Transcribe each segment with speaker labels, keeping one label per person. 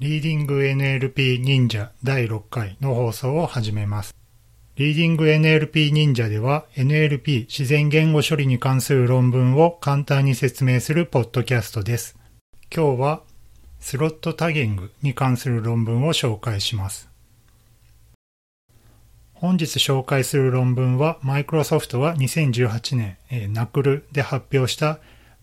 Speaker 1: リーディング NLP 忍者第6回の放送を始めます。リーディング NLP 忍者では NLP 自然言語処理に関する論文を簡単に説明するポッドキャストです。今日はスロットタギングに関する論文を紹介します。本日紹介する論文はマイクロソフトが2018年、ナクルで発表した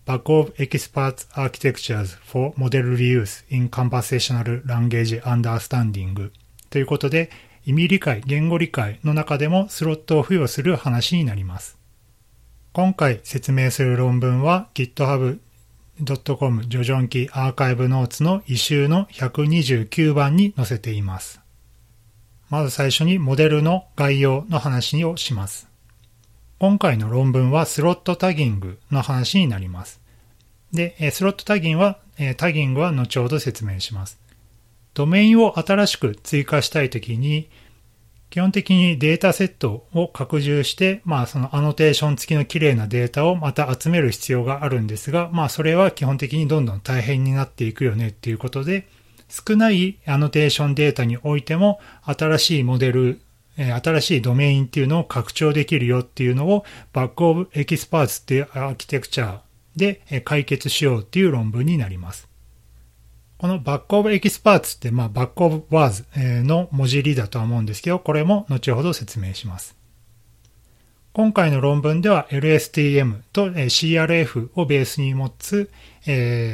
Speaker 1: Back of Experts Architectures for Model Reuse in Conversational Language Understanding ということで、意味理解、言語理解の中でもスロットを付与する話になります。今回説明する論文は github.com ジョジョンキアーカイブノーツの異臭の129番に載せています。まず最初にモデルの概要の話をします。今回の論文はスロットタギングの話になります。で、スロットタギングは、タギングは後ほど説明します。ドメインを新しく追加したいときに、基本的にデータセットを拡充して、まあそのアノテーション付きの綺麗なデータをまた集める必要があるんですが、まあそれは基本的にどんどん大変になっていくよねっていうことで、少ないアノテーションデータにおいても新しいモデル新しいドメインっていうのを拡張できるよっていうのを Bag of Experts っていうアーキテクチャで解決しようっていう論文になります。この Bag of Experts って、まあ、バックオブワーズの文字入りだとは思うんですけど、これも後ほど説明します。今回の論文では LSTM と CRF をベースに持つ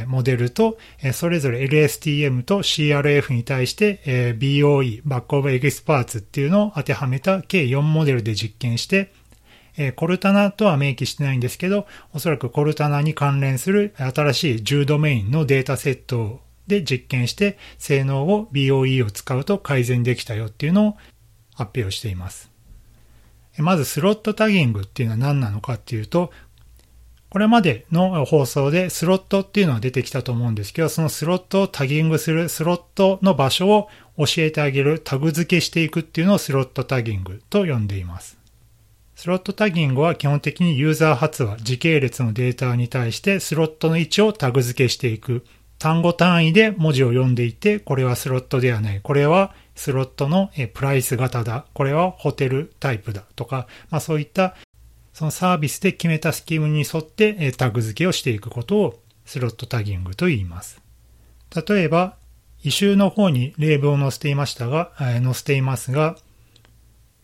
Speaker 1: モデルと、それぞれ LSTM と CRF に対して BOE、 Bag of Experts っていうのを当てはめた計4モデルで実験して、コルタナとは明記してないんですけど、おそらくコルタナに関連する新しい10ドメインのデータセットで実験して、性能を BOE を使うと改善できたよっていうのを発表しています。まず slot tagging っていうのは何なのかっていうと、これまでの放送でスロットっていうのは出てきたと思うんですけど、そのスロットをタギングする、スロットの場所を教えてあげる、タグ付けしていくっていうのをスロットタギングと呼んでいます。スロットタギングは基本的にユーザー発話、時系列のデータに対してスロットの位置をタグ付けしていく。単語単位で文字を読んでいて、これはスロットではない。これはスロットのプライス型だ。これはホテルタイプだ。とか、まあそういったそのサービスで決めたスキームに沿ってタグ付けをしていくことをスロットタギングと言います。例えば、異臭の方に例文を載せていましたが、え載せていますが、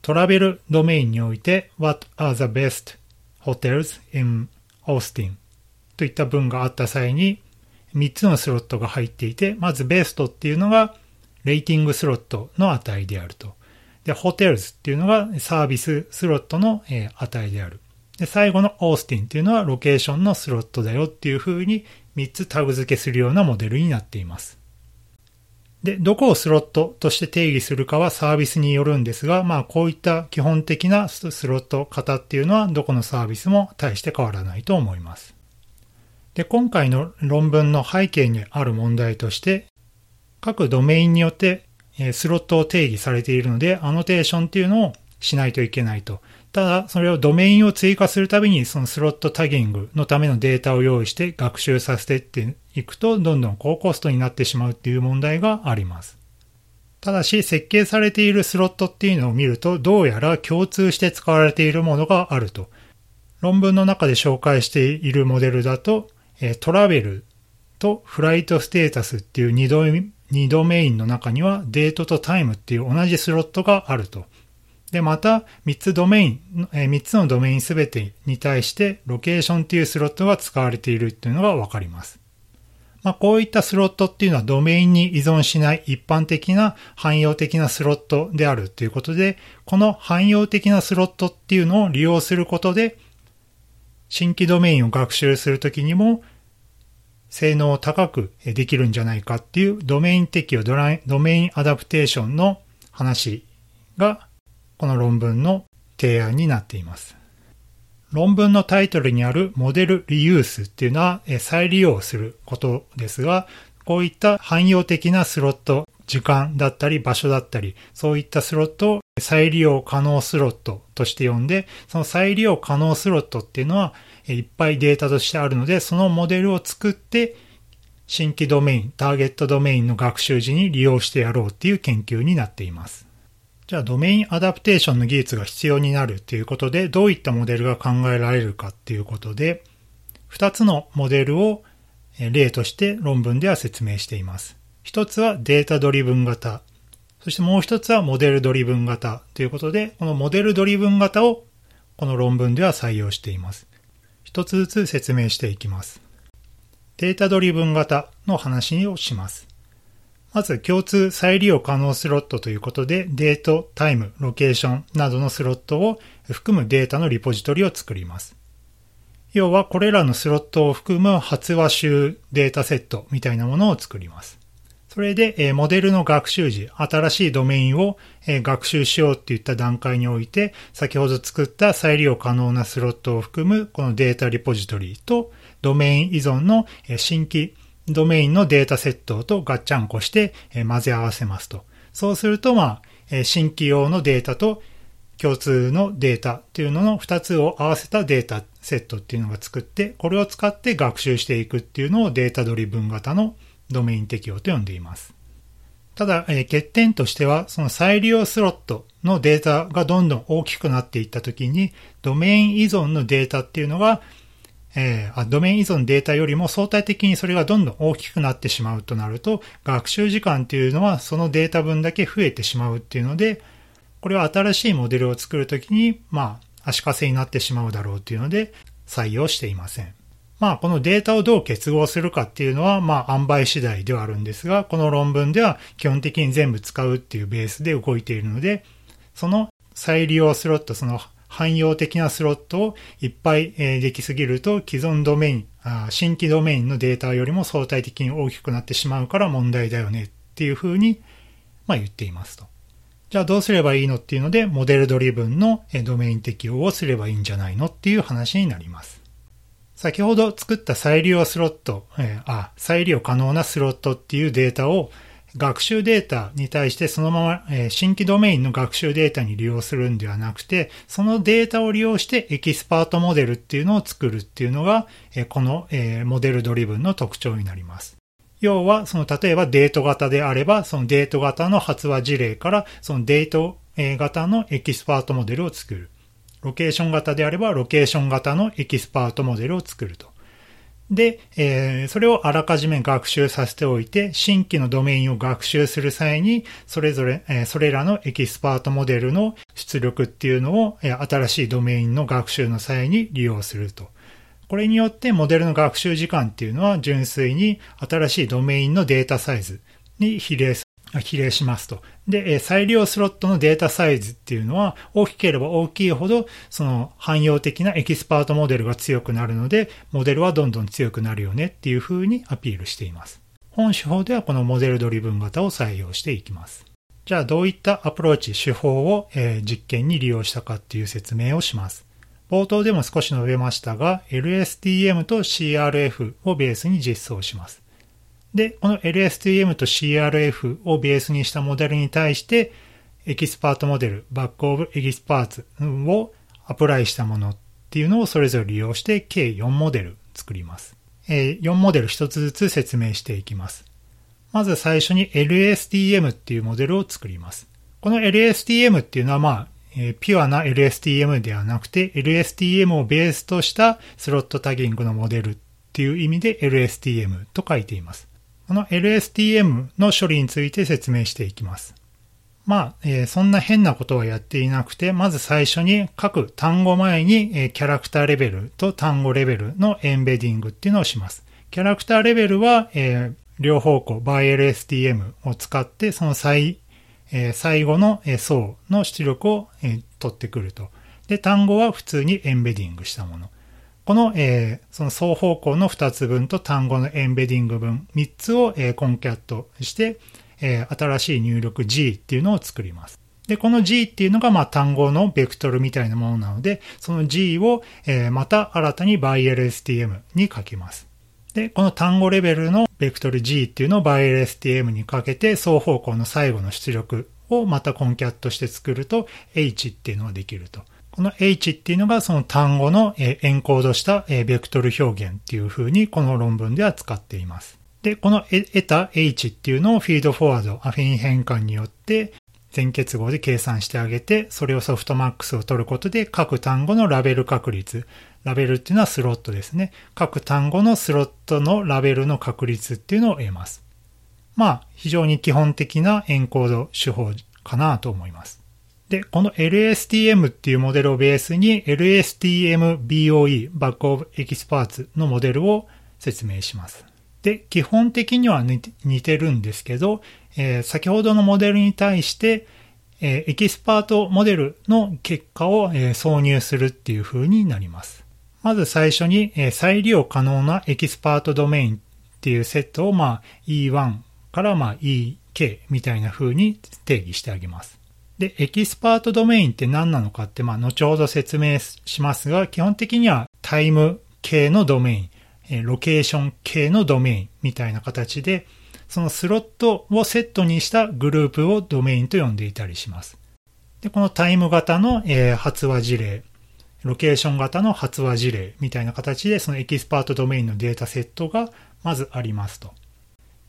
Speaker 1: トラベルドメインにおいて What are the best hotels in Austin? といった文があった際に3つのスロットが入っていて、まずベストっていうのがレーティングスロットの値であると。で、ホテルズっていうのがサービススロットの、え値である。で、最後のオースティンっていうのはロケーションのスロットだよっていう風に3つタグ付けするようなモデルになっています。で、どこをスロットとして定義するかはサービスによるんですが、まあこういった基本的なスロット型っていうのはどこのサービスも大して変わらないと思います。で、今回の論文の背景にある問題として、各ドメインによってスロットを定義されているので、アノテーションっていうのをしないといけないと。ただ、それをドメインを追加するたびに、そのスロットタギングのためのデータを用意して学習させてっていくと、どんどん高コストになってしまうっていう問題があります。ただし、設計されているスロットっていうのを見ると、どうやら共通して使われているものがあると。論文の中で紹介しているモデルだと、トラベルとフライトステータスっていう二度2ドメインの中にはデートとタイムっていう同じスロットがあると。で、また3つドメイン、3つのドメインすべてに対してロケーションっていうスロットが使われているっていうのがわかります。まあ、こういったスロットっていうのはドメインに依存しない一般的な汎用的なスロットであるということで、この汎用的なスロットっていうのを利用することで、新規ドメインを学習するときにも性能を高くできるんじゃないかっていうドメイン適用ドメインアダプテーションの話がこの論文の提案になっています。論文のタイトルにあるモデルリユースっていうのは再利用することですが、こういった汎用的なスロット、時間だったり場所だったり、そういったスロットを再利用可能スロットとして呼んで、その再利用可能スロットっていうのは、いっぱいデータとしてあるので、そのモデルを作って、新規ドメイン、ターゲットドメインの学習時に利用してやろうっていう研究になっています。じゃあ domain adaptation の技術が必要になるということで、どういったモデルが考えられるかっていうことで、2つのモデルを例として論文では説明しています。一つはデータドリブン型。そしてもう一つはモデルドリブン型ということで、このモデルドリブン型をこの論文では採用しています。一つずつ説明していきます。データドリブン型の話をします。まず共通再利用可能スロットということでデート、タイム、ロケーションなどのスロットを含むデータのリポジトリを作ります。要はこれらのスロットを含む発話集データセットみたいなものを作ります。それで、モデルの学習時、新しいドメインを、学習しようっていった段階において、先ほど作った再利用可能なスロットを含むこのデータリポジトリとドメイン依存の新規ドメインのデータセットとガッチャンコして混ぜ合わせますと。そうすると、まあ、新規用のデータと共通のデータっていうのの2つを合わせたデータセットっていうのが作って、これを使って学習していくっていうのをデータドリブン型のドメイン適用と呼んでいます。ただ、え欠点としては、その再利用スロットのデータがどんどん大きくなっていったときに、ドメイン依存のデータっていうのが、えー、ドメイン依存データよりも相対的にそれがどんどん大きくなってしまうとなると、学習時間っていうのはそのデータ分だけ増えてしまうっていうので、これは新しいモデルを作るときに、まあ、足かせになってしまうだろうっていうので、採用していません。まあ、このデータをどう結合するかっていうのは、まあ、塩梅次第ではあるんですが、この論文では基本的に全部使うっていうベースで動いているので、その再利用スロット、その汎用的なスロットをいっぱいできすぎると、既存ドメイン、新規ドメインのデータよりも相対的に大きくなってしまうから問題だよねっていうふうに、まあ、言っていますと。じゃあどうすればいいのっていうので、モデルドリブンのドメイン適用をすればいいんじゃないのっていう話になります。先ほど作った再利用スロット、えー、あ、再利用可能なスロットっていうデータを学習データに対してそのまま、えー、新規ドメインの学習データに利用するんではなくて、そのデータを利用してエキスパートモデルっていうのを作るっていうのが、えー、この、え、モデルドリブンの特徴になります。要は、その例えばデート型であれば、そのデート型の発話事例からそのデート型のエキスパートモデルを作る。ロケーション型であれば、ロケーション型のエキスパートモデルを作ると。で、えー、それをあらかじめ学習させておいて、新規のドメインを学習する際に、それぞれ、えー、それらのエキスパートモデルの出力っていうのを、えー、新しいドメインの学習の際に利用すると。これによってモデルの学習時間っていうのは純粋に新しいドメインのデータサイズに比例す比例しますと。で、再利用スロットのデータサイズっていうのは大きければ大きいほど、その汎用的なエキスパートモデルが強くなるので、モデルはどんどん強くなるよねっていう風にアピールしています。本手法ではこの model driven 型を採用していきます。じゃあどういったアプローチ、手法を、実験に利用したかっていう説明をします。冒頭でも少し述べましたが、LSTM と CRF をベースに実装します。で、この LSTM と CRF をベースにしたモデルに対して、エキスパートモデル、 Bag of Experts を apply したものっていうのをそれぞれ利用して計4モデル作ります。4モデル1つずつ説明していきます。まず最初に LSTM っていうモデルを作ります。この LSTM っていうのはまあ、え、ピュアな LSTM ではなくて LSTM をベースとしたスロットタギングのモデルっていう意味で LSTM と書いています。この LSTM の処理について説明していきます。まあ、えー、そんな変なことはやっていなくて、まず最初に各単語前に、えー、キャラクターレベルと単語レベルのエンベディングっていうのをします。キャラクターレベルは、えー、両方向 by LSTM を使って、その最、え最後の、え層の出力を、え取ってくると。で、単語は普通にエンベディングしたもの。この、え、その双方向の2つ分と単語のエンベディング分3つを、え、コンキャットして、え、新しい入力 G っていうのを作ります。で、この G っていうのが、まあ、単語のベクトルみたいなものなので、その G を、え、また新たに byLSTM に書きます。で、この単語レベルのベクトル G っていうのを byLSTM にかけて、双方向の最後の出力をまたコンキャットして作ると、H っていうのができると。この H っていうのがその単語のエンコードしたベクトル表現っていう風にこの論文では使っています。で、この得た H っていうのをフィードフォワード、アフィン変換によって全結合で計算してあげて、それをソフトマックスを取ることで各単語のラベル確率、ラベルっていうのはスロットですね。各単語のスロットのラベルの確率っていうのを得ます。まあ、非常に基本的なエンコード手法かなと思います。で、この LSTM っていうモデルをベースに LSTMBOE、バックオブエキスパーツのモデルを説明します。で、基本的には似てるんですけど、えー、先ほどのモデルに対して、えー、エキスパートモデルの結果を、えー、挿入するっていう風になります。まず最初に、え再利用可能なエキスパートドメインっていうセットを、まあ、E1 からまあ EK みたいな風に定義してあげます。で、エキスパートドメインって何なのかって、まあ、後ほど説明しますが、基本的にはタイム系のドメイン、えロケーション系のドメインみたいな形で、そのスロットをセットにしたグループをドメインと呼んでいたりします。で、このタイム型の、え発話事例、ロケーション型の発話事例みたいな形で、そのエキスパートドメインのデータセットがまずありますと。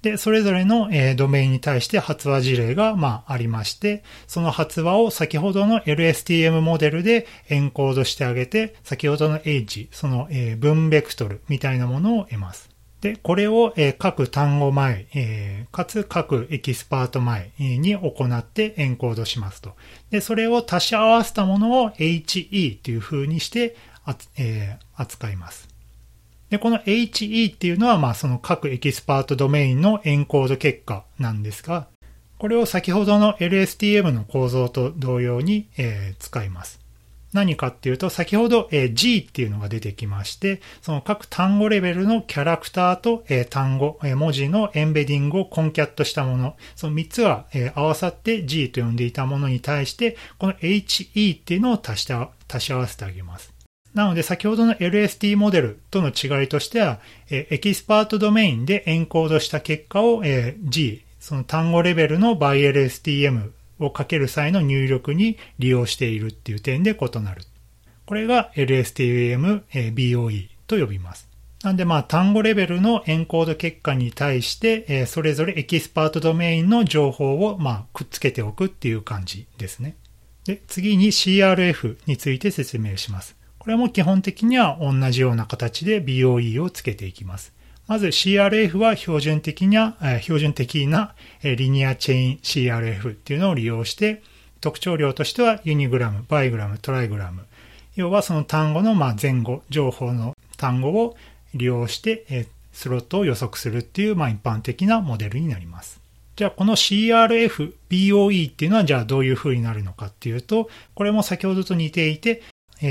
Speaker 1: で、それぞれの、え、ドメインに対して発話事例が、まあ、ありまして、その発話を先ほどの LSTM モデルでエンコードしてあげて、先ほどの H、その、えー、文ベクトルみたいなものを得ます。で、これを、えー、各単語前、えー、かつ各エキスパート前に行ってエンコードしますと。で、それを足し合わせたものを HE という風にして、えー、扱います。で、この HE っていうのは、まあ、その各エキスパートドメインのエンコード結果なんですが、これを先ほどの LSTM の構造と同様に、えー、使います。何かっていうと、先ほど、G っていうのが出てきまして、その各単語レベルのキャラクターと、単語、文字の embedding を concat したもの、その3つが、え合わさって G と呼んでいたものに対して、この HE っていうのを足した足し合わせてあげます。なので先ほどの LST モデルとの違いとしては、エキスパートドメインでエンコードした結果を、G、その単語レベルの BiLSTM をかける際の入力に利用しているっていう点で異なる。これが LSTM BOE と呼びます。なんでまあ単語レベルのエンコード結果に対して、えそれぞれエキスパートドメインの情報をまくっつけておくっていう感じですね。で、次に CRF について説明します。これも基本的には同じような形で BOE をつけていきます。まず CRF は標準的な、標準的なリニアチェイン CRF っていうのを利用して、特徴量としてはユニグラム、バイグラム、トライグラム。要はその単語の前後、情報の単語を利用して、スロットを予測するっていう、まあ、一般的なモデルになります。じゃあこの CRF BOE っていうのはじゃあどういう風になるのかっていうと、これも先ほどと似ていて、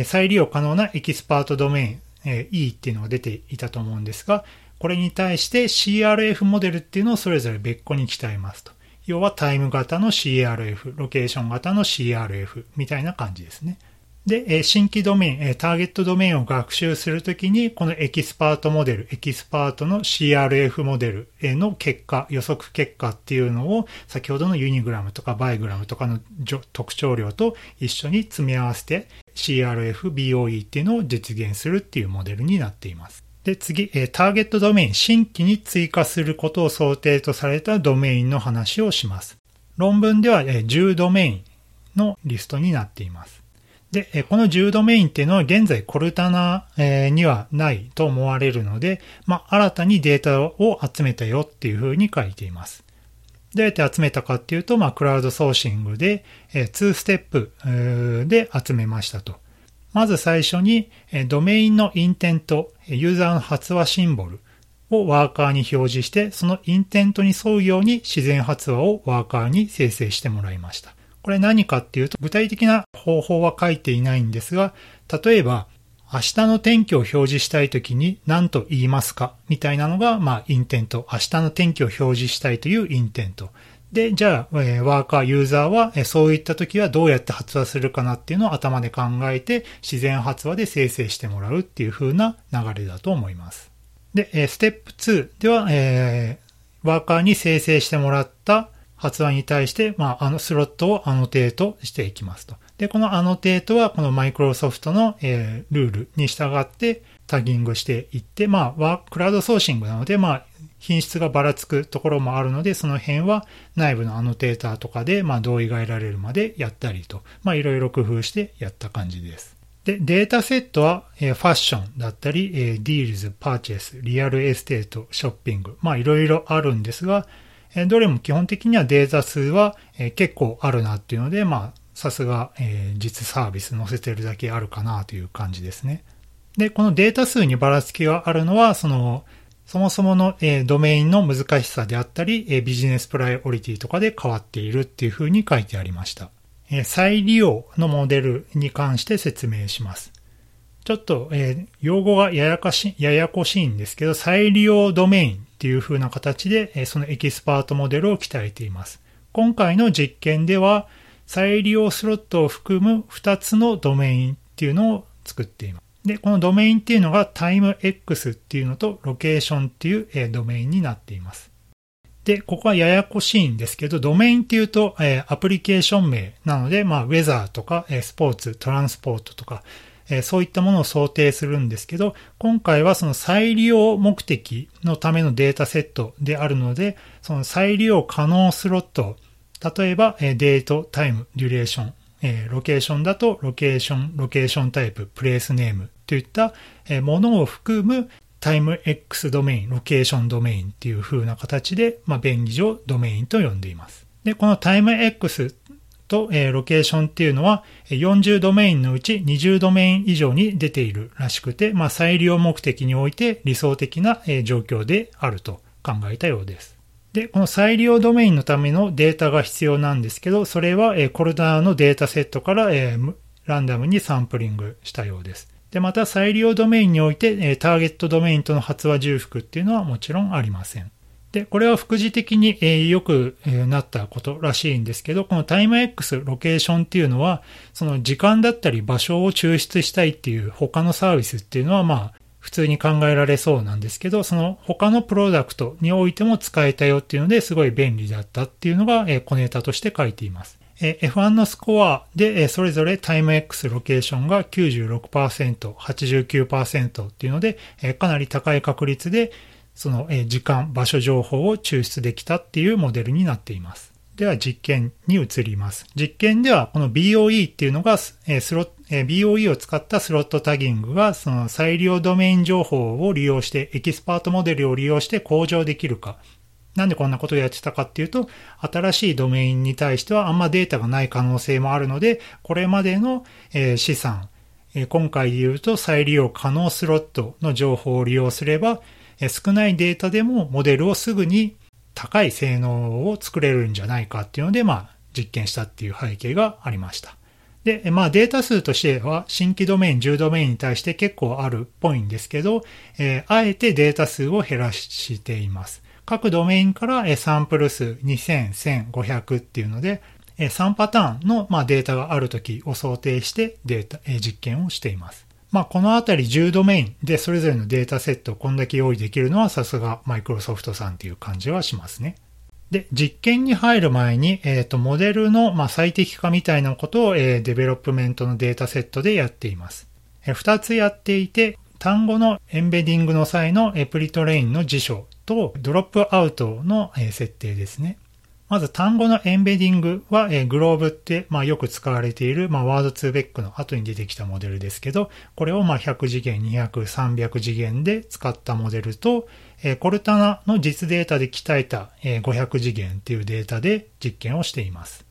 Speaker 1: 再利用可能なエキスパートドメイン、E っていうのが出ていたと思うんですが、これに対して CRF モデルっていうのをそれぞれ別個に鍛えますと。要はタイム型の CRF、ロケーション型の CRF みたいな感じですね。で、新規ドメイン、ターゲットドメインを学習するときに、このエキスパートモデル、エキスパートの CRF モデルへの結果、予測結果っていうのを、先ほどの unigram とか bigram とかの特徴量と一緒に積み合わせて、CRF、BOE っていうのを実現するっていうモデルになっています。で、次、えターゲットドメイン、新規に追加することを想定とされたドメインの話をします。論文ではえ10ドメインのリストになっています。で、えこの10ドメインっていうのは現在コルタナえにはないと思われるので、まあ、新たにデータを集めたよっていうふうに書いています。どうやって集めたかっていうと、まあ、クラウドソーシングで、え2ステップで集めましたと。まず最初に、ドメインの intent、ユーザーの発話シンボルをワーカーに表示して、その intent に沿うように自然発話をワーカーに生成してもらいました。これ何かっていうと、具体的な方法は書いていないんですが、例えば、明日の天気を表示したいときに何と言いますかみたいなのが、まあ、 intent。明日の天気を表示したいという intent。で、じゃあ、え、ワーカー、ユーザーは、え、そういったときはどうやって発話するかなっていうのを頭で考えて、自然発話で生成してもらうっていう風な流れだと思います。で、え、ステップ2では、え、ワーカーに生成してもらった発話に対して、まあ、あのスロットを annotate していきますと。で、この annotate はこのマイクロソフトの、え、ルールに従って tagging していって、まあ、クラウドソーシングなので、まあ、品質がばらつくところもあるので、その辺は内部の annotator とかで、まあ、同意が得られるまでやったりと、まあ、いろいろ工夫してやった感じです。で、データセットは、えー、ファッションだったり、えー、 deals、purchase、real estate、ショッピング、まあいろいろあるんですが、えー、どれも基本的にはデータ数は、えー、結構あるなっていうので、まあさすが、えー、実サービス載せてるだけあるかなという感じですね。で、このデータ数にばらつきがあるのは、その、そもそもの、えー、ドメインの難しさであったり、えー、 business priority とかで変わっているっていうふうに書いてありました。えー、再利用のモデルに関して説明します。ちょっと、え、用語がややかし、ややこしいんですけど、再利用ドメインっていう風な形で、え、そのエキスパートモデルを鍛えています。今回の実験では、再利用スロットを含む2つのドメインっていうのを作っています。で、このドメインっていうのが Timex っていうのとロケーションっていう、ドメインになっています。で、ここはややこしいんですけど、ドメインっていうと、え、アプリケーション名なので、まあ、ウェザーとか、え、スポーツ、トランスポートとか、えそういったものを想定するんですけど、今回はその再利用目的のためのデータセットであるので、その再利用可能スロット、例えば、えデート、タイム、デュレーション、えロケーションだとロケーション、ロケーションタイプ、プレイスネームといったものを含むタイム X ドメイン、ロケーションドメインっていう風な形で、まあ、便宜上ドメインと呼んでいます。で、このタイム X と、えー、ロケーションっていうのは40ドメインのうち20ドメイン以上に出ているらしくて、まあ、再利用目的において理想的な、えー、状況であると考えたようです。で、この再利用ドメインのためのデータが必要なんですけど、それは、え、コルダーのデータセットから、え、ランダムにサンプリングしたようです。で、また再利用ドメインにおいて、え、ターゲットドメインとの発話重複っていうのはもちろんありません。で、これは副次的に、えー、よく、え、なったことらしいんですけど、このタイム X ロケーションっていうのは、その時間だったり場所を抽出したいっていう他のサービスっていうのは、まあ、普通に考えられそうなんですけど、その他のプロダクトにおいても使えたよっていうのですごい便利だったっていうのが、え、小ネタとして書いています。F1 のスコアで、それぞれタイム X ロケーションが96%、89%っていうので、かなり高い確率で、その時間、場所情報を抽出できたっていうモデルになっています。では実験に移ります。実験ではこの BOE っていうのが、スロッ BOE を使ったスロットタギングがその再利用ドメイン情報を利用して、エキスパートモデルを利用して向上できるか。なんでこんなことをやってたかっていうと、新しいドメインに対してはあんまデータがない可能性もあるので、これまでの資産、今回で言うと再利用可能スロットの情報を利用すれば、少ないデータでもモデルをすぐに高い性能を作れるんじゃないかっていうので、まあ、実験したっていう背景がありました。で、まあデータ数としては新規ドメイン、10ドメインに対して結構あるっぽいんですけど、えー、あえてデータ数を減らしています。各ドメインからサンプル数2000、1500っていうので、3パターンのデータがある時を想定してデータ、実験をしています。まあ、このあたり10ドメインでそれぞれのデータセットをこんだけ用意できるのはさすがマイクロソフトさんっていう感じはしますね。で、実験に入る前に、えっ、ー、と、モデルの、まあ、最適化みたいなことを、えー、 development のデータセットでやっています。えー、2つやっていて、単語の embedding の際のえ pre-train の辞書とドロップアウトの、設定ですね。まず単語のエンベディングは、えー、グローブって、まあ、よく使われている、まあ、ワード2ベックの後に出てきたモデルですけど、これをまあ100次元、200、300次元で使ったモデルと、えー、コルタナの実データで鍛えた、えー、500次元っていうデータで実験をしています。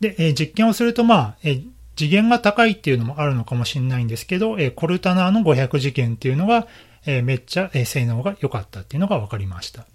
Speaker 1: で、えー、実験をすると、まあ、えー、次元が高いっていうのもあるのかもしれないんですけど、コルタナの500次元っていうのが、めっちゃ、性能が良かったっていうのが分かりました。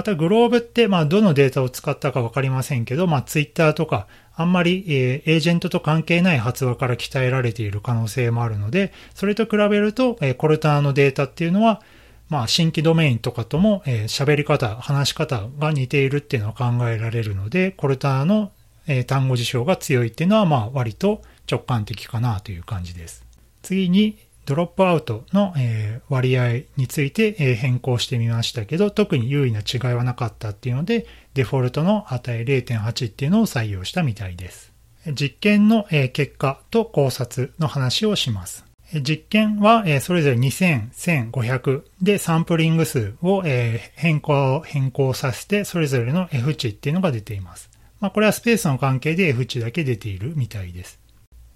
Speaker 1: またグローブって、まあ、どのデータを使ったかわかりませんけど、まあ、ツイッターとか、あんまり、えー、エージェントと関係ない発話から鍛えられている可能性もあるので、それと比べると、えー、コルターのデータっていうのは、まあ、新規ドメインとかとも、えー、喋り方、話し方が似ているっていうのは考えられるので、コルターの、えー、単語事象が強いっていうのは、まあ、割と直感的かなという感じです。次に、ドロップアウトの、え割合について、え変更してみましたけど、特に優位な違いはなかったっていうので、デフォルトの値0.8っていうのを採用したみたいです。実験の、え結果と考察の話をします。実験はそれぞれ2000、1500でサンプリング数を変更、変更させてそれぞれの F 値っていうのが出ています。まあこれはスペースの関係で F 値だけ出ているみたいです。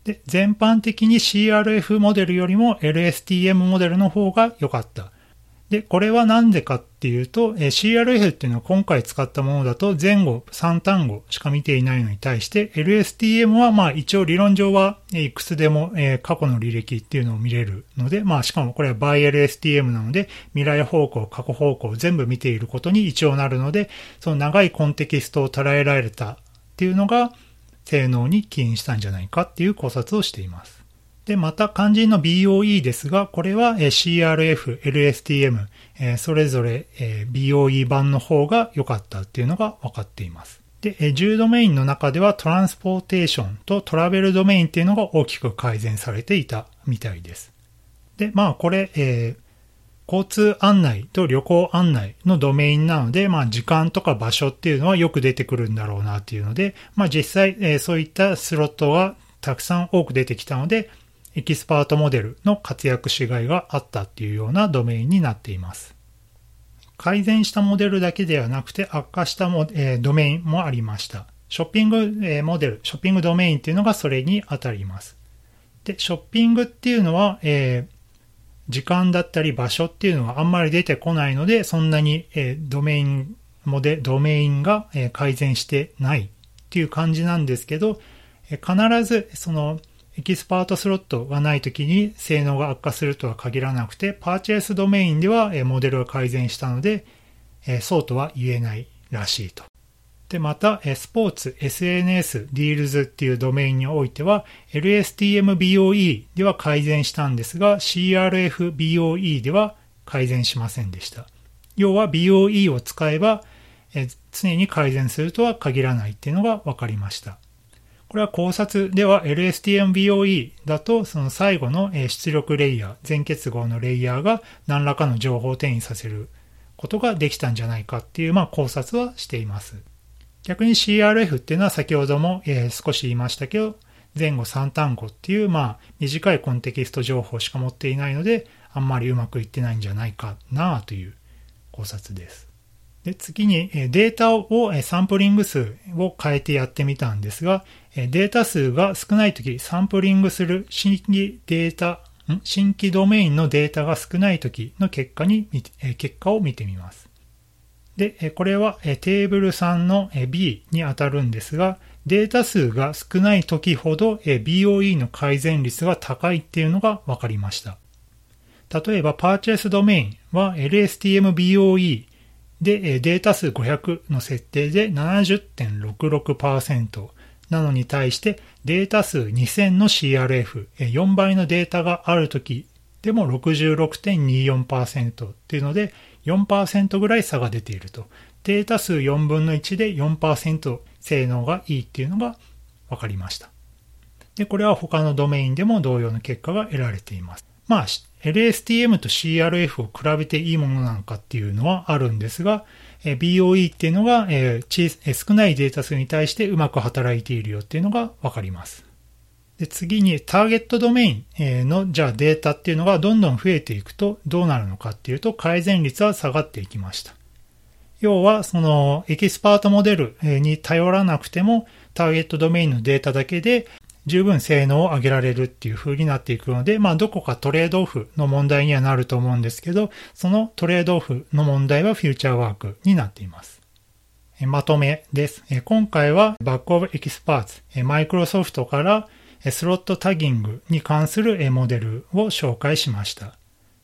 Speaker 1: で、全般的に CRF モデルよりも LSTM モデルの方が良かった。で、これは何でかっていうと、え CRF っていうのは今回使ったものだと前後3単語しか見ていないのに対して LSTM はまあ一応理論上はいくつでも、え過去の履歴っていうのを見れるので、まあしかもこれは by LSTM なので未来方向、過去方向全部見ていることに一応なるので、その長いコンテキストを捉えられたっていうのが性能に起因したんじゃないかっていう考察をしています。で、また肝心の BOE ですが、これは CRF、LSTM、それぞれ BOE 版の方が良かったっていうのが分かっています。で、10ドメインの中ではトランスポーテーションとトラベルドメインっていうのが大きく改善されていたみたいです。で、まあこれ、えー、交通案内と旅行案内のドメインなので、まあ時間とか場所っていうのはよく出てくるんだろうなっていうので、まあ実際、えー、そういったスロットはたくさん多く出てきたので、エキスパートモデルの活躍しがいがあったっていうようなドメインになっています。改善したモデルだけではなくて悪化したも、えー、ドメインもありました。ショッピング、えー、モデル、ショッピングドメインっていうのがそれに当たります。で、ショッピングっていうのは、えー、時間だったり場所っていうのはあんまり出てこないので、そんなに、え、ドメインモデ、ドメインが、え、改善してないっていう感じなんですけど、え、必ずその expert slot がない時に性能が悪化するとは限らなくて、 purchase ドメインではモデルが改善したので、そうとは言えないらしいと。で、また、スポーツ、SNS、 deals っていうドメインにおいては、 LSTM BOE では改善したんですが、 CRF BOE では改善しませんでした。要は BOE を使えば、常に改善するとは限らないっていうのが分かりました。これは考察では LSTMBOE だとその最後の出力レイヤー、全結合のレイヤーが何らかの情報を転移させることができたんじゃないかっていうまあ考察はしています。逆に CRF っていうのは先ほども、え少し言いましたけど、前後3単語っていうまあ短いコンテキスト情報しか持っていないので、あんまりうまくいってないんじゃないかなという考察です。で次にデータをサンプリング数を変えてやってみたんですが、データ数が少ないとき、サンプリングする新規データ、新規ドメインのデータが少ないときの結果に、結果を見てみます。で、これはテーブル3の B に当たるんですが、データ数が少ないときほど BOE の改善率が高いっていうのが分かりました。例えば、パーチェスドメインは LSTMBOE で、データ数500の設定で70.66%なのに対して、データ数2000の CRF、4倍のデータがあるときでも66.24%っていうので、4%ぐらい差が出ていると。データ数4分の1で4%性能がいいっていうのが分かりました。で、これは他のドメインでも同様の結果が得られています。まあ、LSTM と CRF を比べていいものなのかっていうのはあるんですが、BOE っていうのが、少ないデータ数に対してうまく働いているよっていうのがわかります。で次にターゲットドメインのじゃあデータっていうのがどんどん増えていくとどうなるのかっていうと改善率は下がっていきました。要はそのエキスパートモデルに頼らなくてもターゲットドメインのデータだけで十分性能を上げられるっていう風になっていくので、まあどこかトレードオフの問題にはなると思うんですけど、そのトレードオフの問題はフューチャーワークになっています。まとめです。今回は Bag of Experts、マイクロソフトから slot tagging に関するモデルを紹介しました。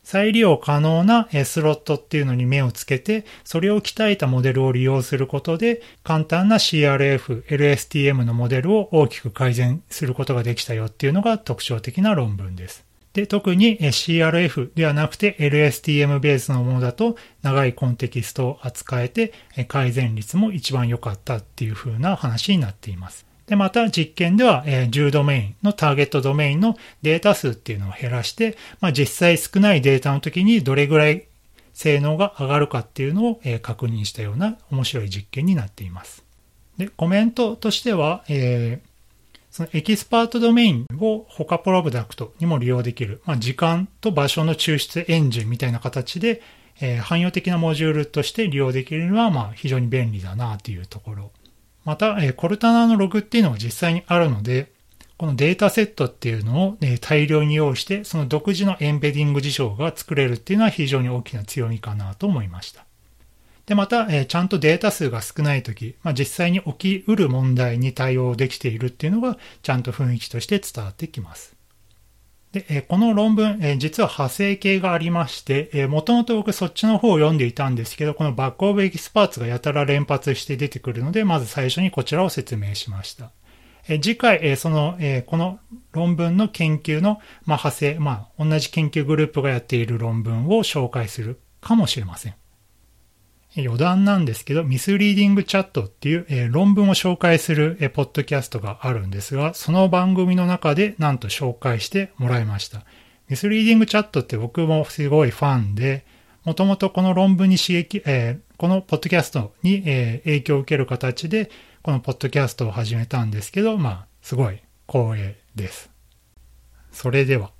Speaker 1: 再利用可能なスロットっていうのに目をつけて、それを鍛えたモデルを利用することで、簡単な CRF、LSTM のモデルを大きく改善することができたよっていうのが特徴的な論文です。で、特に CRF ではなくて LSTM ベースのものだと長いコンテキストを扱えて改善率も一番良かったっていう風な話になっています。で、また実験では、えー、10ドメインのターゲットドメインのデータ数っていうのを減らして、まあ、実際少ないデータの時にどれぐらい性能が上がるかっていうのを、えー、確認したような面白い実験になっています。で、コメントとしては、えー、そのエキスパートドメインを他プロダクトにも利用できる、まあ、時間と場所の抽出エンジンみたいな形で、え、汎用的なモジュールとして利用できるのは、まあ、非常に便利だなというところ。また、コルタナのログっていうのが実際にあるので、このデータセットっていうのを、大量に用意して、その独自のエンベディング事象が作れるっていうのは非常に大きな強みかなと思いました。で、また、ちゃんとデータ数が少ないとき、まあ、実際に起きうる問題に対応できているっていうのが、ちゃんと雰囲気として伝わってきます。で、この論文、実は派生系がありまして、え、もともと僕そっちの方を読んでいたんですけど、この Bag of Experts がやたら連発して出てくるので、まず最初にこちらを説明しました。次回、その、この論文の研究の、ま、派生、まあ、同じ研究グループがやっている論文を紹介するかもしれません。余談なんですけど、ミスリーディングチャットっていう、論文を紹介する、ポッドキャストがあるんですが、その番組の中でなんと紹介してもらいました。ミスリーディングチャットって僕もすごいファンで、もともとこの論文に刺激、このポッドキャストに、影響を受ける形で、このポッドキャストを始めたんですけど、まあ、すごい光栄です。それでは。